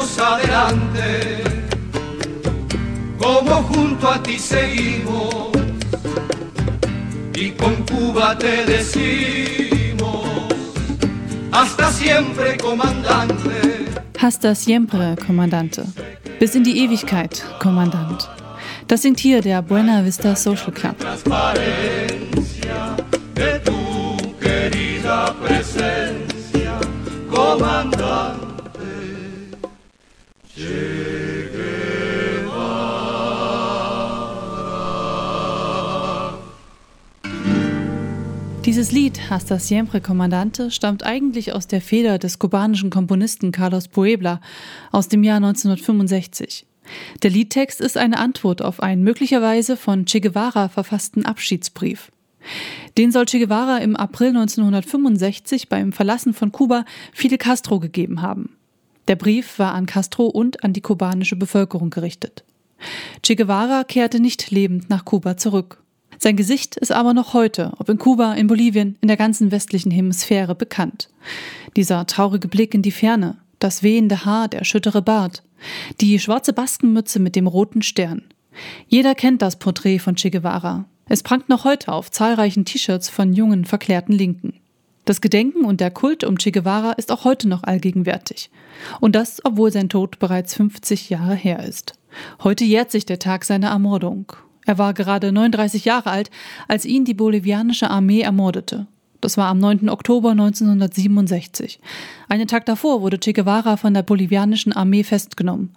seguiremos adelante, como junto a ti seguimos, y con Cuba te decimos, hasta siempre, comandante. Hasta siempre, Kommandante. Bis in die Ewigkeit, Kommandant. Das singt hier der Buena Vista Social Club. Transparencia Dieses Lied Hasta Siempre Comandante stammt eigentlich aus der Feder des kubanischen Komponisten Carlos Puebla aus dem Jahr 1965. Der Liedtext ist eine Antwort auf einen möglicherweise von Che Guevara verfassten Abschiedsbrief. Den soll Che Guevara im April 1965 beim Verlassen von Kuba Fidel Castro gegeben haben. Der Brief war an Castro und an die kubanische Bevölkerung gerichtet. Che Guevara kehrte nicht lebend nach Kuba zurück. Sein Gesicht ist aber noch heute, ob in Kuba, in Bolivien, in der ganzen westlichen Hemisphäre bekannt. Dieser traurige Blick in die Ferne, das wehende Haar, der schüttere Bart, die schwarze Baskenmütze mit dem roten Stern. Jeder kennt das Porträt von Che Guevara. Es prangt noch heute auf zahlreichen T-Shirts von jungen, verklärten Linken. Das Gedenken und der Kult um Che Guevara ist auch heute noch allgegenwärtig. Und das, obwohl sein Tod bereits 50 Jahre her ist. Heute jährt sich der Tag seiner Ermordung. Er war gerade 39 Jahre alt, als ihn die bolivianische Armee ermordete. Das war am 9. Oktober 1967. Einen Tag davor wurde Che Guevara von der bolivianischen Armee festgenommen.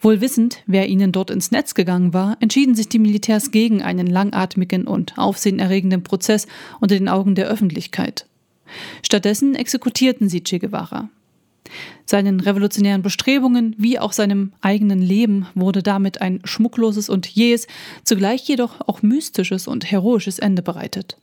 Wohl wissend, wer ihnen dort ins Netz gegangen war, entschieden sich die Militärs gegen einen langatmigen und aufsehenerregenden Prozess unter den Augen der Öffentlichkeit. Stattdessen exekutierten sie Che Guevara. Seinen revolutionären Bestrebungen wie auch seinem eigenen Leben wurde damit ein schmuckloses und jähes, zugleich jedoch auch mystisches und heroisches Ende bereitet.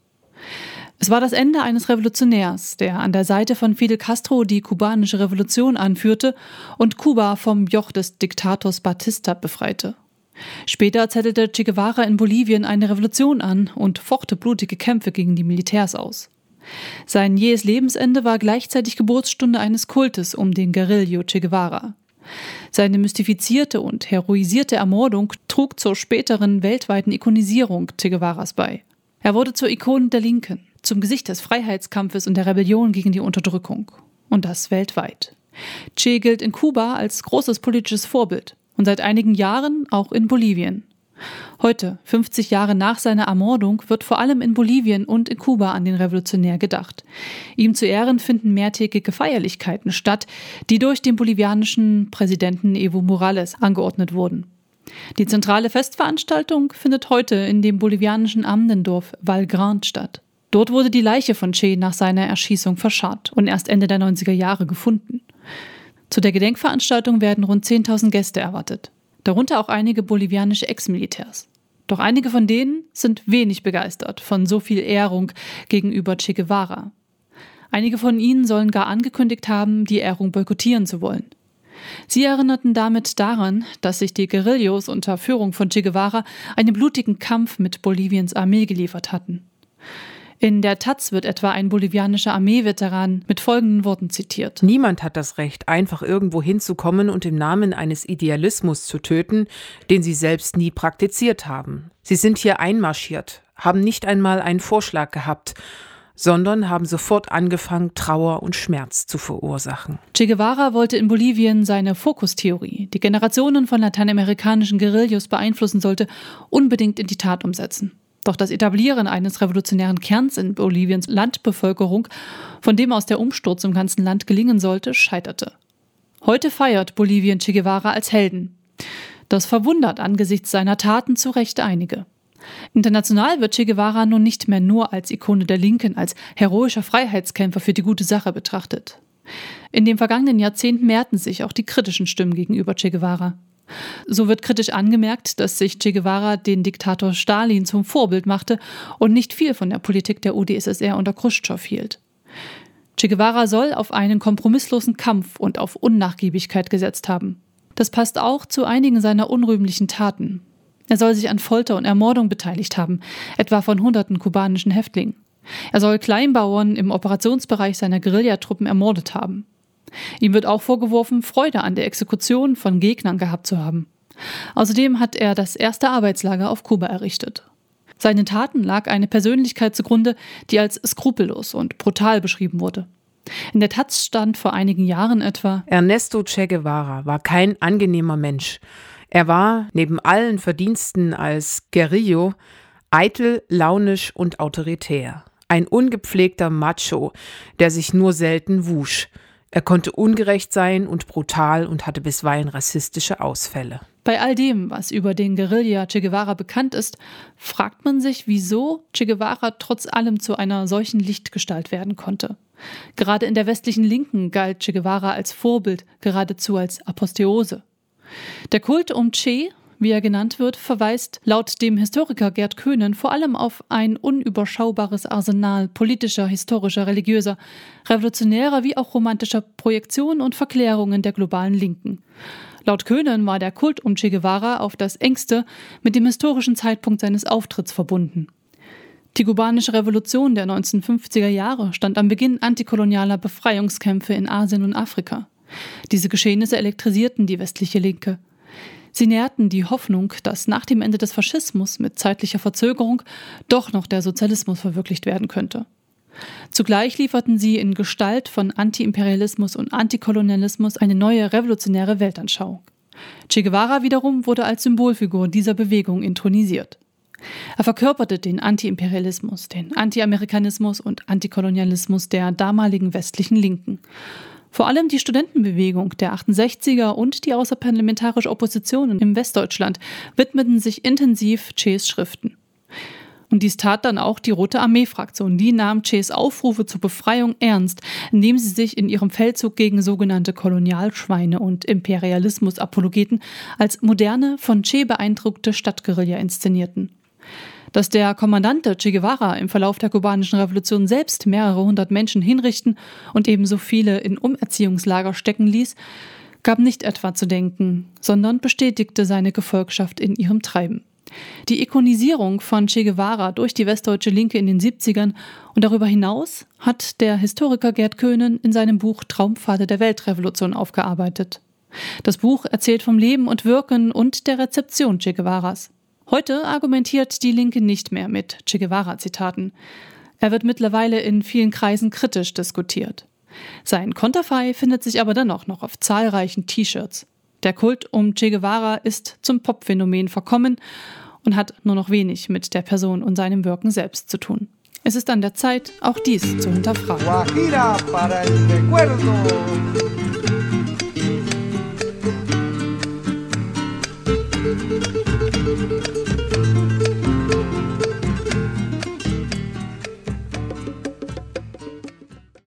Es war das Ende eines Revolutionärs, der an der Seite von Fidel Castro die kubanische Revolution anführte und Kuba vom Joch des Diktators Batista befreite. Später zettelte Che Guevara in Bolivien eine Revolution an und fochte blutige Kämpfe gegen die Militärs aus. Sein jähes Lebensende war gleichzeitig Geburtsstunde eines Kultes um den Guerillo Che Guevara. Seine mystifizierte und heroisierte Ermordung trug zur späteren weltweiten Ikonisierung Che Guevaras bei. Er wurde zur Ikone der Linken, zum Gesicht des Freiheitskampfes und der Rebellion gegen die Unterdrückung. Und das weltweit. Che gilt in Kuba als großes politisches Vorbild und seit einigen Jahren auch in Bolivien. Heute, 50 Jahre nach seiner Ermordung, wird vor allem in Bolivien und in Kuba an den Revolutionär gedacht. Ihm zu Ehren finden mehrtägige Feierlichkeiten statt, die durch den bolivianischen Präsidenten Evo Morales angeordnet wurden. Die zentrale Festveranstaltung findet heute in dem bolivianischen Amdendorf Valgrand statt. Dort wurde die Leiche von Che nach seiner Erschießung verscharrt und erst Ende der 90er Jahre gefunden. Zu der Gedenkveranstaltung werden rund 10.000 Gäste erwartet darunter auch einige bolivianische Ex-Militärs. Doch einige von denen sind wenig begeistert von so viel Ehrung gegenüber Che Guevara. Einige von ihnen sollen gar angekündigt haben, die Ehrung boykottieren zu wollen. Sie erinnerten damit daran, dass sich die Guerillos unter Führung von Che Guevara einen blutigen Kampf mit Boliviens Armee geliefert hatten. In der Taz wird etwa ein bolivianischer Armeeveteran mit folgenden Worten zitiert. Niemand hat das Recht, einfach irgendwo hinzukommen und im Namen eines Idealismus zu töten, den sie selbst nie praktiziert haben. Sie sind hier einmarschiert, haben nicht einmal einen Vorschlag gehabt, sondern haben sofort angefangen, Trauer und Schmerz zu verursachen. Che Guevara wollte in Bolivien seine Fokustheorie, die Generationen von lateinamerikanischen Guerillos beeinflussen sollte, unbedingt in die Tat umsetzen. Doch das Etablieren eines revolutionären Kerns in Boliviens Landbevölkerung, von dem aus der Umsturz im ganzen Land gelingen sollte, scheiterte. Heute feiert Bolivien Che Guevara als Helden. Das verwundert angesichts seiner Taten zu Recht einige. International wird Che Guevara nun nicht mehr nur als Ikone der Linken, als heroischer Freiheitskämpfer für die gute Sache betrachtet. In dem vergangenen Jahrzehnt mehrten sich auch die kritischen Stimmen gegenüber Che Guevara. So wird kritisch angemerkt, dass sich Che Guevara den Diktator Stalin zum Vorbild machte und nicht viel von der Politik der UdSSR unter Khrushchev hielt. Che Guevara soll auf einen kompromisslosen Kampf und auf Unnachgiebigkeit gesetzt haben. Das passt auch zu einigen seiner unrühmlichen Taten. Er soll sich an Folter und Ermordung beteiligt haben, etwa von hunderten kubanischen Häftlingen. Er soll Kleinbauern im Operationsbereich seiner Guerillatruppen ermordet haben. Ihm wird auch vorgeworfen, Freude an der Exekution von Gegnern gehabt zu haben. Außerdem hat er das erste Arbeitslager auf Kuba errichtet. Seinen Taten lag eine Persönlichkeit zugrunde, die als skrupellos und brutal beschrieben wurde. In der Taz stand vor einigen Jahren etwa Ernesto Che Guevara war kein angenehmer Mensch. Er war, neben allen Verdiensten als Guerrillo, eitel, launisch und autoritär. Ein ungepflegter Macho, der sich nur selten wusch. Er konnte ungerecht sein und brutal und hatte bisweilen rassistische Ausfälle. Bei all dem, was über den Guerilla Che Guevara bekannt ist, fragt man sich, wieso Che Guevara trotz allem zu einer solchen Lichtgestalt werden konnte. Gerade in der westlichen Linken galt Che Guevara als Vorbild, geradezu als Aposteose. Der Kult um Che, wie er genannt wird, verweist laut dem Historiker Gerd Köhnen vor allem auf ein unüberschaubares Arsenal politischer, historischer, religiöser, revolutionärer wie auch romantischer Projektionen und Verklärungen der globalen Linken. Laut Köhnen war der Kult um Che Guevara auf das engste mit dem historischen Zeitpunkt seines Auftritts verbunden. Die kubanische Revolution der 1950er Jahre stand am Beginn antikolonialer Befreiungskämpfe in Asien und Afrika. Diese Geschehnisse elektrisierten die westliche Linke. Sie nährten die Hoffnung, dass nach dem Ende des Faschismus mit zeitlicher Verzögerung doch noch der Sozialismus verwirklicht werden könnte. Zugleich lieferten sie in Gestalt von Antiimperialismus und Antikolonialismus eine neue revolutionäre Weltanschauung. Che Guevara wiederum wurde als Symbolfigur dieser Bewegung intronisiert. Er verkörperte den Antiimperialismus, den Antiamerikanismus und Antikolonialismus der damaligen westlichen Linken. Vor allem die Studentenbewegung der 68er und die außerparlamentarische Opposition im Westdeutschland widmeten sich intensiv Ches Schriften. Und dies tat dann auch die Rote Armee-Fraktion. Die nahm Ches Aufrufe zur Befreiung ernst, indem sie sich in ihrem Feldzug gegen sogenannte Kolonialschweine und Imperialismus-Apologeten als moderne, von Che beeindruckte Stadtguerilla inszenierten. Dass der Kommandante Che Guevara im Verlauf der kubanischen Revolution selbst mehrere hundert Menschen hinrichten und ebenso viele in Umerziehungslager stecken ließ, gab nicht etwa zu denken, sondern bestätigte seine Gefolgschaft in ihrem Treiben. Die Ikonisierung von Che Guevara durch die westdeutsche Linke in den 70ern und darüber hinaus hat der Historiker Gerd Köhnen in seinem Buch Traumpfade der Weltrevolution aufgearbeitet. Das Buch erzählt vom Leben und Wirken und der Rezeption Che Guevaras. Heute argumentiert die Linke nicht mehr mit Che Guevara-Zitaten. Er wird mittlerweile in vielen Kreisen kritisch diskutiert. Sein Konterfei findet sich aber dennoch noch auf zahlreichen T-Shirts. Der Kult um Che Guevara ist zum Popphänomen verkommen und hat nur noch wenig mit der Person und seinem Wirken selbst zu tun. Es ist an der Zeit, auch dies zu hinterfragen.